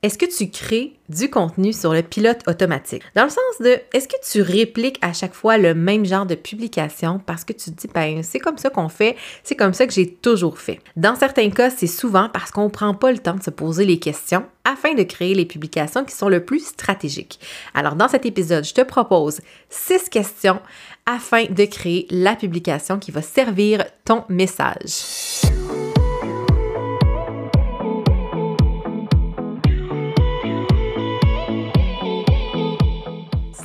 Est-ce que tu crées du contenu sur le pilote automatique? Dans le sens de, est-ce que tu répliques à chaque fois le même genre de publication parce que tu te dis, ben, c'est comme ça qu'on fait, c'est comme ça que j'ai toujours fait? Dans certains cas, c'est souvent parce qu'on ne prend pas le temps de se poser les questions afin de créer les publications qui sont le plus stratégiques. Alors, dans cet épisode, je te propose six questions afin de créer la publication qui va servir ton message.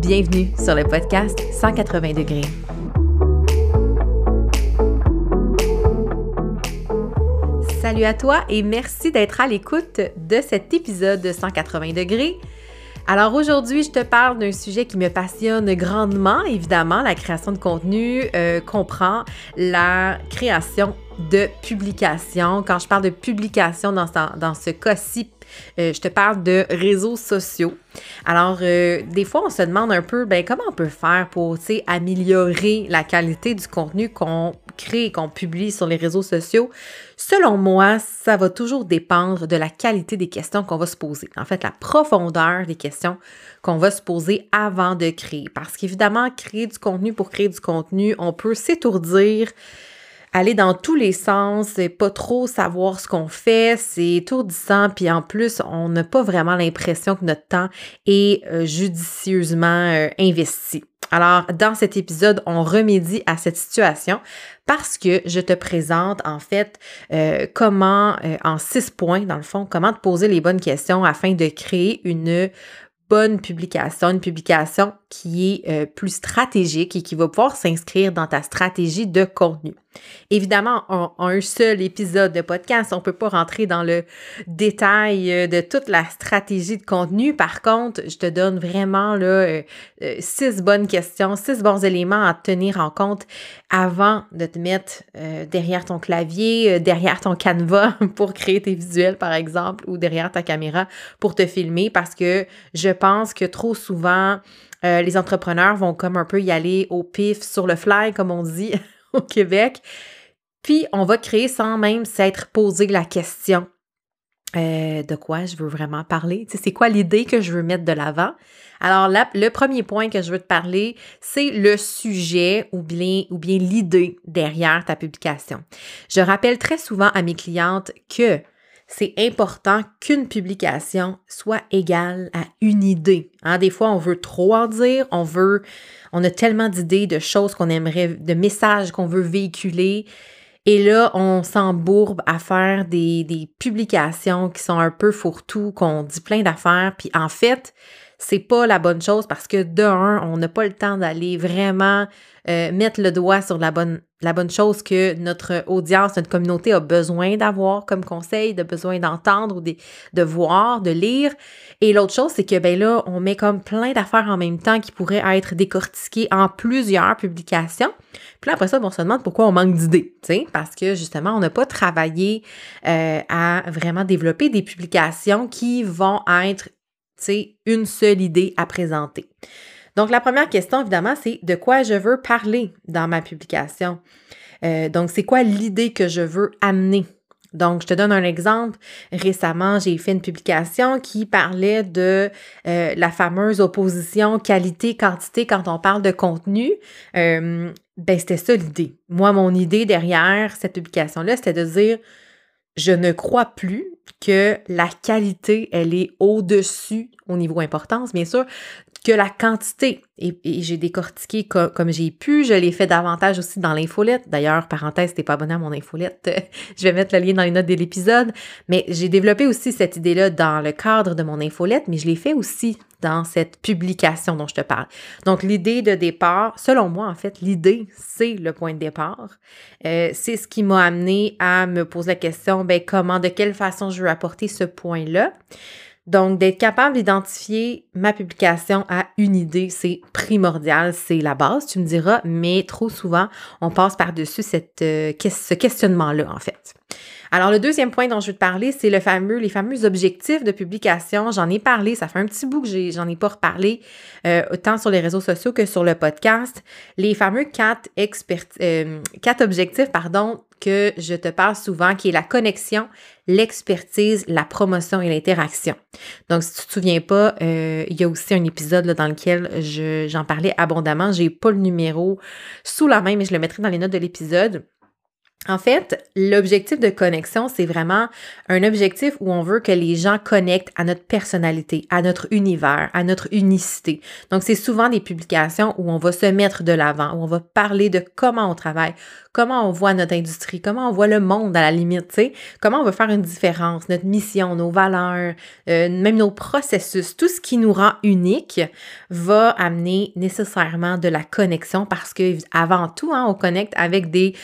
Bienvenue sur le podcast 180 degrés. Salut à toi et merci d'être à l'écoute de cet épisode de 180 degrés. Alors aujourd'hui, je te parle d'un sujet qui me passionne grandement, évidemment, la création de contenu euh, comprend la création de publication. Quand je parle de publication dans, dans ce cas-ci euh, je te parle de réseaux sociaux. Alors, euh, des fois, on se demande un peu, ben, comment on peut faire pour, améliorer la qualité du contenu qu'on crée et qu'on publie sur les réseaux sociaux? Selon moi, ça va toujours dépendre de la qualité des questions qu'on va se poser. En fait, la profondeur des questions qu'on va se poser avant de créer. Parce qu'évidemment, créer du contenu pour créer du contenu, on peut s'étourdir aller dans tous les sens, pas trop savoir ce qu'on fait, c'est étourdissant, puis en plus, on n'a pas vraiment l'impression que notre temps est euh, judicieusement euh, investi. Alors, dans cet épisode, on remédie à cette situation parce que je te présente en fait euh, comment, en six points dans le fond, comment te poser les bonnes questions afin de créer une bonne publication, une publication qui est euh, plus stratégique et qui va pouvoir s'inscrire dans ta stratégie de contenu. Évidemment, en, un seul épisode de podcast, on ne peut pas rentrer dans le détail euh, de toute la stratégie de contenu. Par contre, je te donne vraiment là, euh, six bonnes questions, six bons éléments à tenir en compte avant de te mettre derrière ton clavier, derrière ton canevas pour créer tes visuels, par exemple, ou derrière ta caméra pour te filmer parce que je pense que trop souvent, euh, les entrepreneurs vont comme un peu y aller au pif, sur le fly, comme on dit au Québec. Puis, on va créer sans même s'être posé la question euh, de quoi je veux vraiment parler. C'est quoi l'idée que je veux mettre de l'avant? Alors le premier point que je veux te parler, c'est le sujet ou ou bien l'idée derrière ta publication. Je rappelle très souvent à mes clientes que c'est important qu'une publication soit égale à une idée. Hein, des fois, on veut trop en dire, on veut, on a tellement d'idées, de choses qu'on aimerait, de messages qu'on veut véhiculer. Et là, on s'embourbe à faire des, des publications qui sont un peu fourre-tout, qu'on dit plein d'affaires. Puis en fait, c'est pas la bonne chose parce que de on n'a pas le temps d'aller vraiment euh, mettre le doigt sur la bonne, la bonne chose que notre audience, notre communauté a besoin d'avoir comme conseil, de besoin d'entendre ou de, de voir, de lire. Et l'autre chose, c'est que ben là, on met comme plein d'affaires en même temps qui pourraient être décortiquées en plusieurs publications. Puis là, après ça, on se demande pourquoi on manque d'idées, parce que justement, on n'a pas travaillé euh, à vraiment développer des publications qui vont être, une seule idée à présenter. Donc, la première question, évidemment, c'est de quoi je veux parler dans ma publication. Euh, donc, c'est quoi l'idée que je veux amener? Donc, je te donne un exemple. Récemment, j'ai fait une publication qui parlait de euh, la fameuse opposition qualité-quantité quand on parle de contenu. Euh, ben, c'était ça l'idée. Moi, mon idée derrière cette publication-là, c'était de dire je ne crois plus que la qualité, elle est au-dessus, au niveau importance, bien sûr, que la quantité. Et, j'ai décortiqué comme j'ai pu. Je l'ai fait davantage aussi dans l'infolette. D'ailleurs, parenthèse, t'es pas abonné à mon infolette, je vais mettre le lien dans les notes de l'épisode. Mais j'ai développé aussi cette idée-là dans le cadre de mon infolette, mais je l'ai fait aussi dans cette publication dont je te parle. Donc, l'idée de départ, selon moi, en fait, l'idée, c'est le point de départ. Euh, c'est ce qui m'a amené à me poser la question, ben, comment, de quelle façon je veux apporter ce point-là. Donc, d'être capable d'identifier ma publication à une idée, c'est primordial, c'est la base, tu me diras, mais trop souvent, on passe par-dessus cette, euh, ce questionnement-là, en fait. Alors, le deuxième point dont je veux te parler, c'est le fameux, les fameux objectifs de publication. J'en ai parlé, ça fait un petit bout que j'en ai, pas reparlé, euh, autant sur les réseaux sociaux que sur le podcast. Les fameux quatre, euh, quatre objectifs, pardon, que je te parle souvent, qui est la connexion, l'expertise, la promotion et l'interaction. Donc, si tu te souviens pas, euh, il y a aussi un épisode dans lequel j'en parlais abondamment. J'ai pas le numéro sous la main, mais je le mettrai dans les notes de l'épisode. En fait, l'objectif de connexion, c'est vraiment un objectif où on veut que les gens connectent à notre personnalité, à notre univers, à notre unicité. Donc, c'est souvent des publications où on va se mettre de l'avant, où on va parler de comment on travaille, comment on voit notre industrie, comment on voit le monde à la limite, tu sais, comment on veut faire une différence, notre mission, nos valeurs, euh, même nos processus, tout ce qui nous rend unique va amener nécessairement de la connexion parce que avant tout, hein, on connecte avec des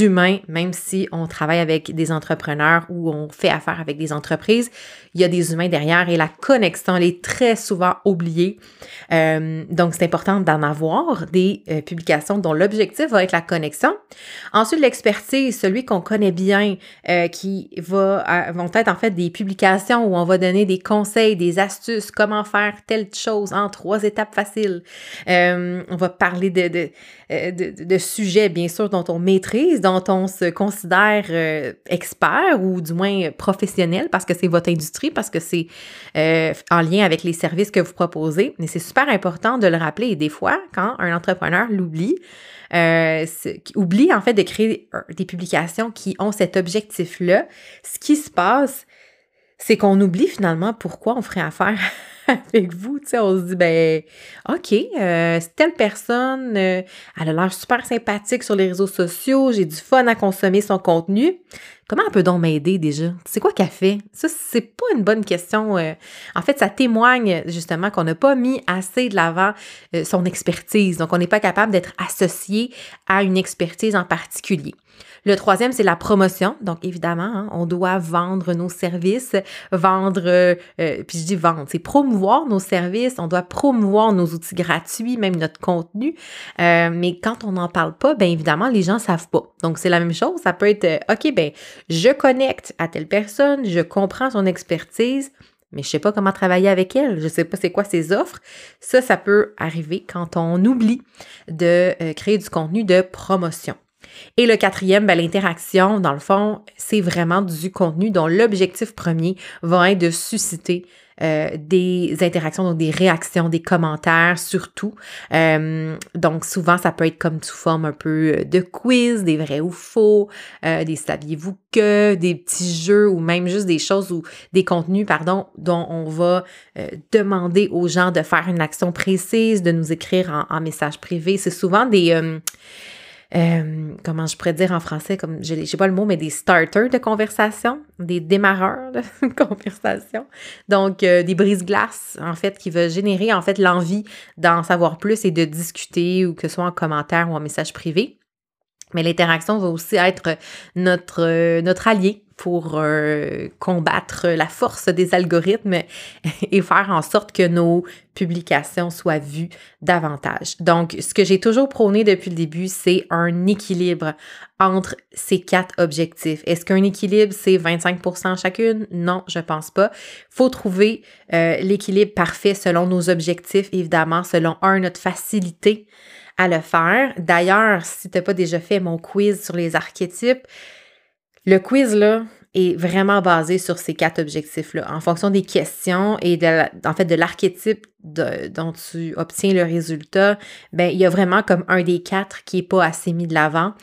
humains, même si on travaille avec des entrepreneurs ou on fait affaire avec des entreprises, il y a des humains derrière et la connexion, elle est très souvent oubliée. Euh, donc, c'est important d'en avoir des euh, publications dont l'objectif va être la connexion. Ensuite, l'expertise, celui qu'on connaît bien, euh, qui va, vont être en fait des publications où on va donner des conseils, des astuces, comment faire telle chose en trois étapes faciles. on va parler de, de, de, sujets, bien sûr, dont on maîtrise, dont on se considère expert ou du moins professionnel parce que c'est votre industrie parce que c'est euh, en lien avec les services que vous proposez. Mais c'est super important de le rappeler. Et des fois, quand un entrepreneur l'oublie, euh, oublie en fait de créer des publications qui ont cet objectif-là, ce qui se passe, c'est qu'on oublie finalement pourquoi on ferait affaire avec vous. Tu sais, on se dit, ben, OK, euh, telle personne, euh, elle a l'air super sympathique sur les réseaux sociaux, j'ai du fun à consommer son contenu. Comment elle peut donc m'aider déjà? C'est quoi qu'elle fait? Ça, c'est pas une bonne question. Euh. en fait, ça témoigne justement qu'on n'a pas mis assez de l'avant euh, son expertise. Donc, on n'est pas capable d'être associé à une expertise en particulier. Le troisième, c'est la promotion. Donc, évidemment, hein, on doit vendre nos services, vendre, euh, puis je dis vendre, c'est promouvoir nos services, on doit promouvoir nos outils gratuits, même notre contenu. mais quand on n'en parle pas, bien évidemment, les gens savent pas. Donc, c'est la même chose. Ça peut être, OK, ben je connecte à telle personne, je comprends son expertise, mais je sais pas comment travailler avec elle, je sais pas c'est quoi ses offres. Ça, ça peut arriver quand on oublie de euh, créer du contenu de promotion. Et le quatrième, ben, l'interaction, dans le fond, c'est vraiment du contenu dont l'objectif premier va être de susciter euh, des interactions, donc des réactions, des commentaires surtout. Euh, donc souvent, ça peut être comme sous forme un peu euh, de quiz, des vrais ou faux, des saviez-vous que, des petits jeux ou même juste des choses ou des contenus, pardon, dont on va demander aux gens de faire une action précise, de nous écrire en, en message privé. C'est souvent des euh, comment je pourrais dire en français, comme je n'ai pas le mot, mais des starters de conversation, des démarreurs de conversation. Donc, euh, des brises-glaces, en fait, qui veulent générer, en fait, l'envie d'en savoir plus et de discuter, ou que ce soit en commentaire ou en message privé. Mais l'interaction va aussi être notre, euh, notre allié pour euh, combattre la force des algorithmes et faire en sorte que nos publications soient vues davantage. Donc, ce que j'ai toujours prôné depuis le début, c'est un équilibre entre ces quatre objectifs. Est-ce qu'un équilibre, c'est 25% chacune? Non, je pense pas. faut trouver euh, l'équilibre parfait selon nos objectifs, évidemment, selon un, notre facilité le faire. D'ailleurs, si tu n'as pas déjà fait mon quiz sur les archétypes, le quiz, là, est vraiment basé sur ces quatre objectifs-là. En fonction des questions et de, en fait de l'archétype dont tu obtiens le résultat, ben il y a vraiment comme un des quatre qui est pas assez mis de l'avant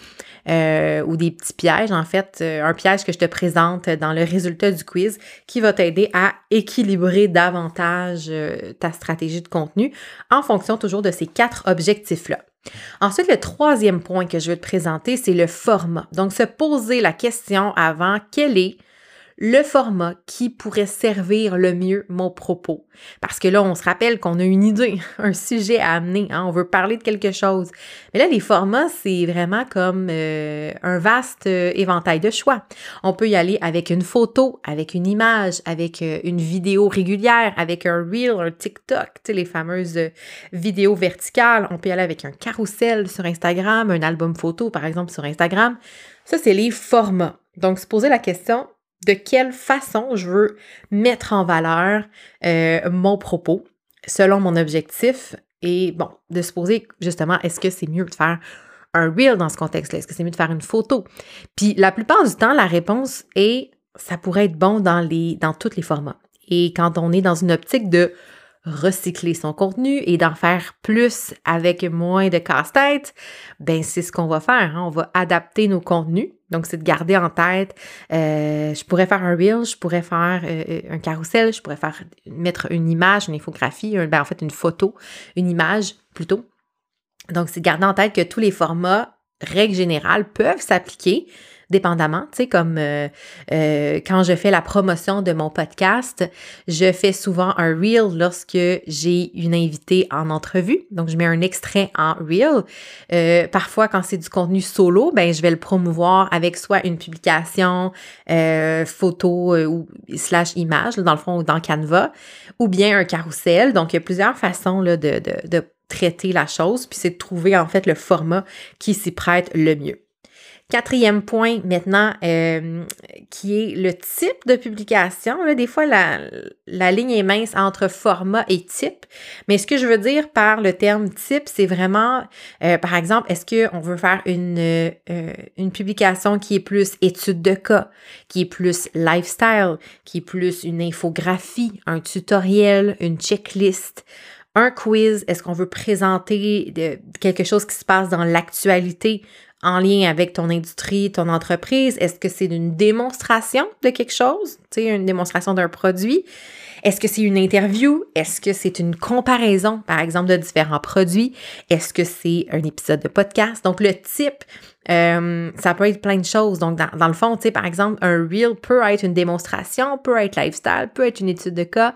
euh, ou des petits pièges en fait, euh, un piège que je te présente dans le résultat du quiz qui va t'aider à équilibrer davantage euh, ta stratégie de contenu en fonction toujours de ces quatre objectifs-là. Ensuite, le troisième point que je veux te présenter, c'est le format. Donc, se poser la question avant, quel est le format qui pourrait servir le mieux mon propos. Parce que là, on se rappelle qu'on a une idée, un sujet à amener, hein, on veut parler de quelque chose. Mais là, les formats, c'est vraiment comme euh, un vaste euh, éventail de choix. On peut y aller avec une photo, avec une image, avec euh, une vidéo régulière, avec un reel, un TikTok, les fameuses vidéos verticales. On peut y aller avec un carrousel sur Instagram, un album photo, par exemple, sur Instagram. Ça, c'est les formats. Donc, se poser la question, de quelle façon je veux mettre en valeur euh, mon propos selon mon objectif et bon, de se poser justement, est-ce que c'est mieux de faire un reel dans ce contexte-là? Est-ce que c'est mieux de faire une photo? Puis la plupart du temps, la réponse est ça pourrait être bon dans, les, dans tous les formats. Et quand on est dans une optique de recycler son contenu et d'en faire plus avec moins de casse-tête, ben c'est ce qu'on va faire. Hein. On va adapter nos contenus. Donc, c'est de garder en tête, euh, je pourrais faire un reel, je pourrais faire euh, euh, un carrousel, je pourrais faire mettre une image, une infographie, ben, en fait une photo, une image plutôt. Donc, c'est de garder en tête que tous les formats, règles générales, peuvent s'appliquer dépendamment. Tu sais, comme euh, euh, quand je fais la promotion de mon podcast, je fais souvent un reel lorsque j'ai une invitée en entrevue. Donc, je mets un extrait en reel. Euh, parfois, quand c'est du contenu solo, ben, je vais le promouvoir avec soit une publication photo ou slash image, dans le fond, dans Canva, ou bien un carrousel. Donc, il y a plusieurs façons là, de, de traiter la chose, puis c'est de trouver en fait le format qui s'y prête le mieux. Quatrième point maintenant, euh, qui est le type de publication. Des fois, la, la, ligne est mince entre format et type. Mais ce que je veux dire par le terme type, c'est vraiment, euh, par exemple, est-ce qu'on veut faire une, euh, une publication qui est plus étude de cas, qui est plus lifestyle, qui est plus une infographie, un tutoriel, une checklist un quiz, est-ce qu'on veut présenter quelque chose qui se passe dans l'actualité, en lien avec ton industrie, ton entreprise? Est-ce que c'est une démonstration de quelque chose? Une démonstration d'un produit? Est-ce que c'est une interview? Est-ce que c'est une comparaison, par exemple, de différents produits? Est-ce que c'est un épisode de podcast? Donc, le type, euh, ça peut être plein de choses. Donc, dans, dans le fond, par exemple, un reel peut être une démonstration, peut être lifestyle, peut être une étude de cas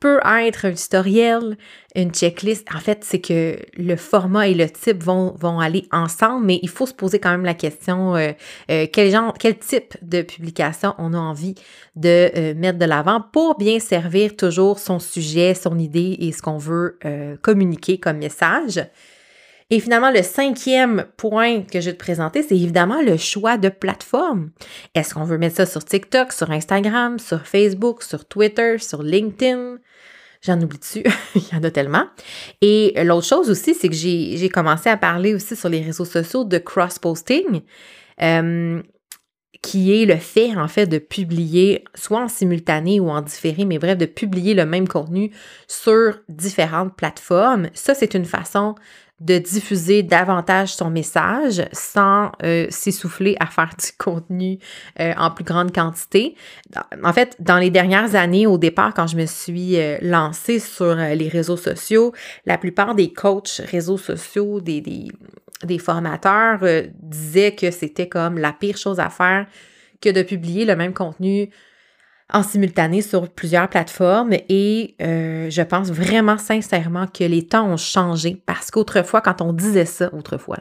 peut être un tutoriel, une checklist. En fait, c'est que le format et le type vont, vont aller ensemble, mais il faut se poser quand même la question euh, euh, quel genre, quel type de publication on a envie de euh, mettre de l'avant pour bien servir toujours son sujet, son idée et ce qu'on veut communiquer comme message. Et finalement, le cinquième point que je vais te présenter, c'est évidemment le choix de plateforme. Est-ce qu'on veut mettre ça sur TikTok, sur Instagram, sur Facebook, sur Twitter, sur LinkedIn? J'en oublie dessus, il y en a tellement. Et l'autre chose aussi, c'est que j'ai commencé à parler aussi sur les réseaux sociaux de cross-posting. Euh, qui est le fait, en fait, de publier, soit en simultané ou en différé, mais bref, de publier le même contenu sur différentes plateformes. Ça, c'est une façon de diffuser davantage son message sans euh, s'essouffler à faire du contenu euh, en plus grande quantité. En fait, dans les dernières années, au départ, quand je me suis euh, lancée sur les réseaux sociaux, la plupart des coachs réseaux sociaux, des, des, des formateurs disaient que c'était comme la pire chose à faire que de publier le même contenu en simultané sur plusieurs plateformes et euh, je pense vraiment sincèrement que les temps ont changé parce qu'autrefois, quand on disait ça, autrefois,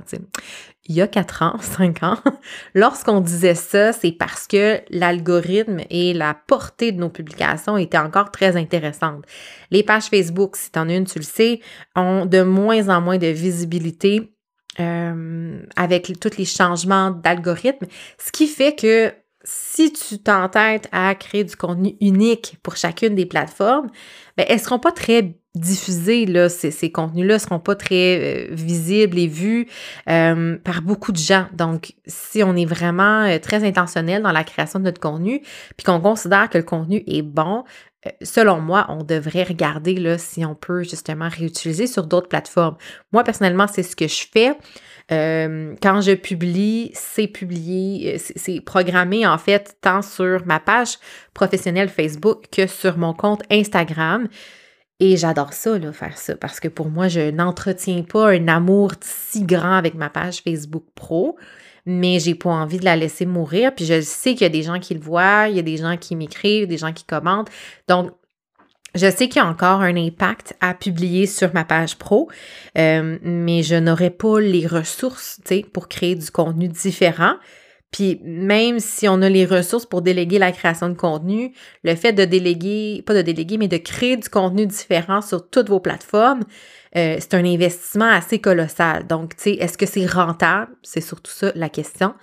il y a quatre ans, cinq ans, lorsqu'on disait ça, c'est parce que l'algorithme et la portée de nos publications étaient encore très intéressantes. Les pages Facebook, si tu en as une, tu le sais, ont de moins en moins de visibilité euh, avec tous les changements d'algorithme, ce qui fait que si tu t'entêtes à créer du contenu unique pour chacune des plateformes, ben, elles ne seront pas très diffusés, là, ces, ces contenus-là ne seront pas très euh, visibles et vus euh, par beaucoup de gens. Donc, si on est vraiment euh, très intentionnel dans la création de notre contenu, puis qu'on considère que le contenu est bon, selon moi, on devrait regarder là, si on peut justement réutiliser sur d'autres plateformes. Moi, personnellement, c'est ce que je fais. quand je publie, c'est publié, c'est programmé en fait tant sur ma page professionnelle Facebook que sur mon compte Instagram. Et j'adore ça, là, faire ça, parce que pour moi, je n'entretiens pas un amour si grand avec ma page Facebook Pro, mais j'ai pas envie de la laisser mourir. Puis je sais qu'il y a des gens qui le voient, il y a des gens qui m'écrivent, des gens qui commentent. Donc, je sais qu'il y a encore un impact à publier sur ma page pro, euh, mais je n'aurai pas les ressources, pour créer du contenu différent. Puis même si on a les ressources pour déléguer la création de contenu, le fait de déléguer, pas de déléguer, mais de créer du contenu différent sur toutes vos plateformes, euh, c'est un investissement assez colossal. Donc, tu sais, est-ce que c'est rentable? C'est surtout ça la question.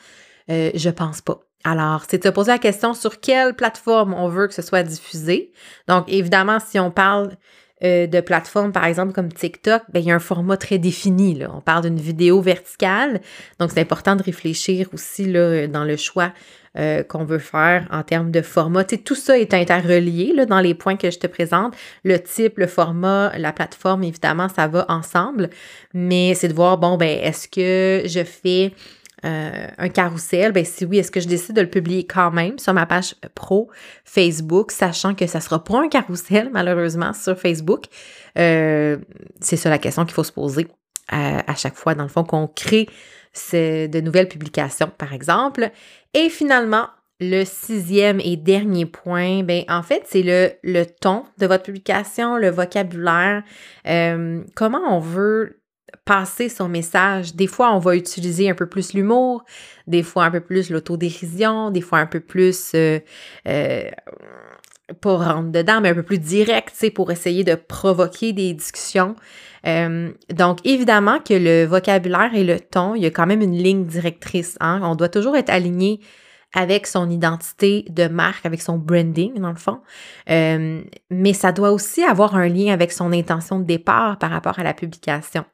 Euh, je pense pas. Alors, c'est de se poser la question sur quelle plateforme on veut que ce soit diffusé. Donc, évidemment, si on parle euh, de plateformes, par exemple, comme TikTok, ben, il y a un format très défini. Là. On parle d'une vidéo verticale. Donc, c'est important de réfléchir aussi là, dans le choix euh, qu'on veut faire en termes de format. Tu tout ça est interrelié là, dans les points que je te présente. Le type, le format, la plateforme, évidemment, ça va ensemble. Mais c'est de voir, bon, ben, est-ce que je fais euh, un carrousel, ben si oui, est-ce que je décide de le publier quand même sur ma page pro Facebook, sachant que ça sera pas un carrousel, malheureusement, sur Facebook? Euh, c'est ça la question qu'il faut se poser à, chaque fois, dans le fond, qu'on crée de nouvelles publications, par exemple. Et finalement, le sixième et dernier point, ben en fait, c'est le, ton de votre publication, le vocabulaire, euh, comment on veut passer son message. Des fois, on va utiliser un peu plus l'humour, des fois un peu plus l'autodérision, des fois un peu plus, euh, euh, pas rentrer dedans, mais un peu plus direct, pour essayer de provoquer des discussions. Euh, donc, évidemment que le vocabulaire et le ton, il y a quand même une ligne directrice. Hein? On doit toujours être aligné avec son identité de marque, avec son branding, dans le fond. Euh, mais ça doit aussi avoir un lien avec son intention de départ par rapport à la publication.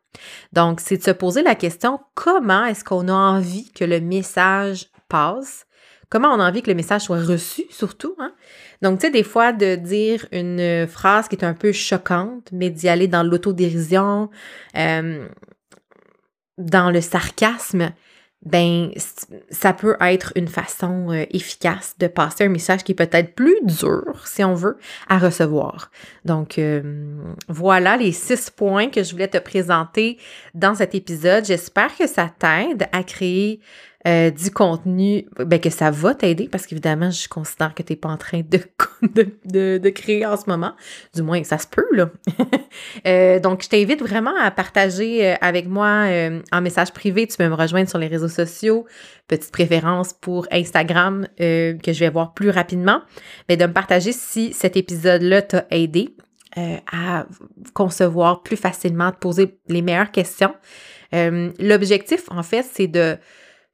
Donc, c'est de se poser la question, comment est-ce qu'on a envie que le message passe? Comment on a envie que le message soit reçu, surtout? Hein? Donc, tu sais, des fois, de dire une phrase qui est un peu choquante, mais d'y aller dans l'autodérision, euh, dans le sarcasme, ben ça peut être une façon euh, efficace de passer un message qui est peut-être plus dur, si on veut, à recevoir. Donc euh, voilà les six points que je voulais te présenter dans cet épisode. J'espère que ça t'aide à créer euh, du contenu, ben que ça va t'aider parce qu'évidemment, je considère que tu n'es pas en train de, de, de, créer en ce moment. Du moins, ça se peut, là. euh, donc, je t'invite vraiment à partager euh, avec moi en message privé. Tu peux me rejoindre sur les réseaux sociaux. Petite préférence pour Instagram que je vais voir plus rapidement. Mais de me partager si cet épisode-là t'a aidé à concevoir plus facilement, de poser les meilleures questions. L'objectif, en fait, c'est de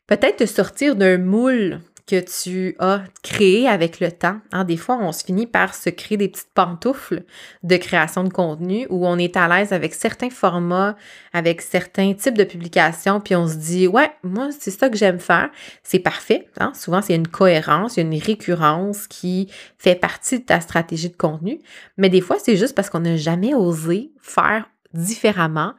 peut-être te sortir d'un moule que tu as créé avec le temps. Hein, des fois, on se finit par se créer des petites pantoufles de création de contenu où on est à l'aise avec certains formats, avec certains types de publications, puis on se dit, ouais, moi, c'est ça que j'aime faire. C'est parfait. Hein. Souvent, c'est une cohérence, il une récurrence qui fait partie de ta stratégie de contenu. Mais des fois, c'est juste parce qu'on n'a jamais osé faire différemment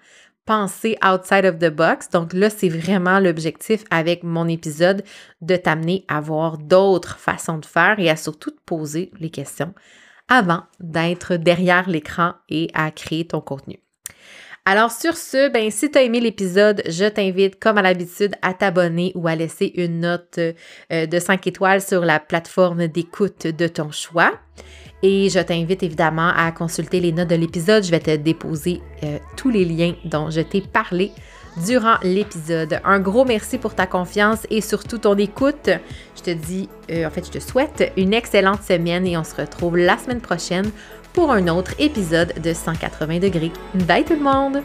penser outside of the box. Donc là, c'est vraiment l'objectif avec mon épisode de t'amener à voir d'autres façons de faire et à surtout te poser les questions avant d'être derrière l'écran et à créer ton contenu. Alors sur ce, ben si tu as aimé l'épisode, je t'invite comme à l'habitude à t'abonner ou à laisser une note euh, de 5 étoiles sur la plateforme d'écoute de ton choix. Et je t'invite évidemment à consulter les notes de l'épisode. Je vais te déposer euh, tous les liens dont je t'ai parlé durant l'épisode. Un gros merci pour ta confiance et surtout ton écoute. Je te dis, euh, en fait, je te souhaite une excellente semaine et on se retrouve la semaine prochaine pour un autre épisode de 180 degrés. Bye tout le monde!